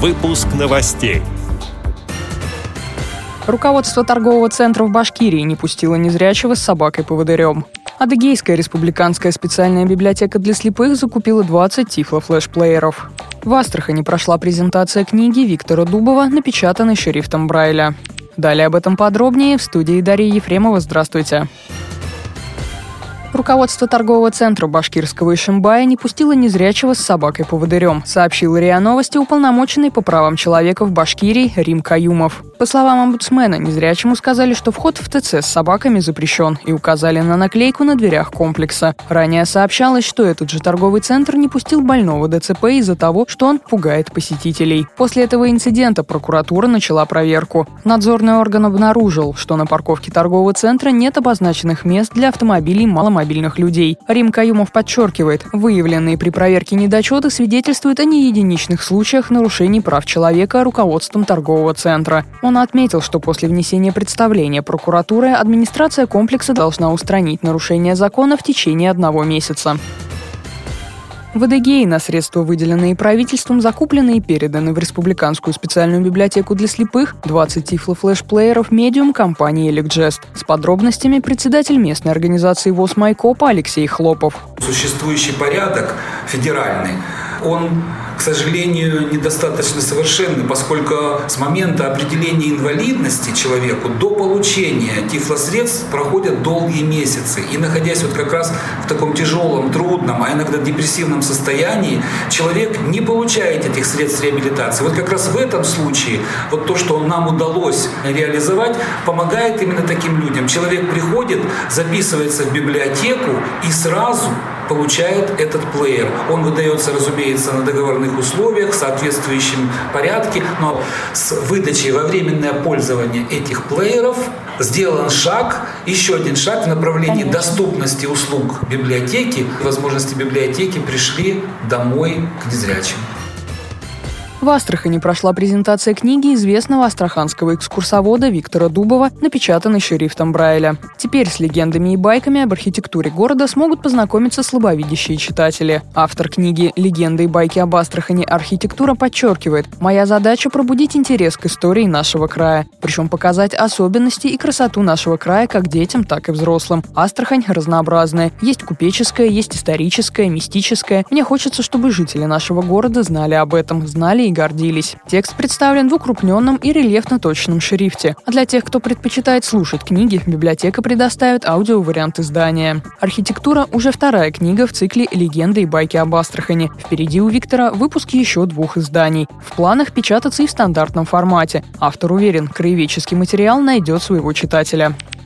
Выпуск новостей. Руководство торгового центра в Башкирии не пустило незрячего с собакой-поводырем. Адыгейская республиканская специальная библиотека для слепых закупила 20 тифло-флешплееров. В Астрахани прошла презентация книги Виктора Дубова, напечатанной шрифтом Брайля. Далее об этом подробнее в студии Дарьи Ефремова. Здравствуйте. Руководство торгового центра Башкирского Ишимбая не пустило незрячего с собакой-поводырем, сообщил РИА Новости уполномоченный по правам человека в Башкирии Рим Каюмов. По словам омбудсмена, незрячему сказали, что вход в ТЦ с собаками запрещен и указали на наклейку на дверях комплекса. Ранее сообщалось, что этот же торговый центр не пустил больного ДЦП из-за того, что он пугает посетителей. После этого инцидента прокуратура начала проверку. Надзорный орган обнаружил, что на парковке торгового центра нет обозначенных мест для автомобилей маломобильных людей. Рим Каюмов подчеркивает, выявленные при проверке недочеты свидетельствуют о неединичных случаях нарушений прав человека руководством торгового центра. Он отметил, что после внесения представления прокуратуры администрация комплекса должна устранить нарушение закона в течение одного месяца. В Адыгее на средства, выделенные правительством, закуплены и переданы в Республиканскую специальную библиотеку для слепых 20 тифло-флеш-плееров медиум компании «Элекджест». С подробностями председатель местной организации ВОЗ «Майкопа» Алексей Хлопов. Существующий порядок федеральный, он к сожалению, недостаточно совершенны, поскольку с момента определения инвалидности человеку до получения тифлосредств проходят долгие месяцы. И находясь вот как раз в таком тяжелом, трудном, а иногда депрессивном состоянии, человек не получает этих средств реабилитации. Вот как раз в этом случае вот то, что нам удалось реализовать, помогает именно таким людям. Человек приходит, записывается в библиотеку и сразу получает этот плеер. Он выдается, разумеется, на договорных условиях, в соответствующем порядке, но с выдачей во временное пользование этих плееров сделан шаг, еще один шаг в направлении Конечно. доступности услуг библиотеки. Возможности библиотеки пришли домой к незрячим. В Астрахани прошла презентация книги известного астраханского экскурсовода Виктора Дубова, напечатанной шрифтом Брайля. Теперь с легендами и байками об архитектуре города смогут познакомиться слабовидящие читатели. Автор книги «Легенды и байки об Астрахани. Архитектура» подчеркивает, «Моя задача – пробудить интерес к истории нашего края, причем показать особенности и красоту нашего края как детям, так и взрослым. Астрахань разнообразная. Есть купеческая, есть историческая, мистическая. Мне хочется, чтобы жители нашего города знали об этом, знали и гордились. Текст представлен в укрупненном и рельефно-точном шрифте. А для тех, кто предпочитает слушать книги, библиотека предоставит аудиовариант издания. «Архитектура» — уже вторая книга в цикле «Легенды и байки об Астрахани». Впереди у Виктора выпуски еще двух изданий. В планах печататься и в стандартном формате. Автор уверен, краеведческий материал найдет своего читателя.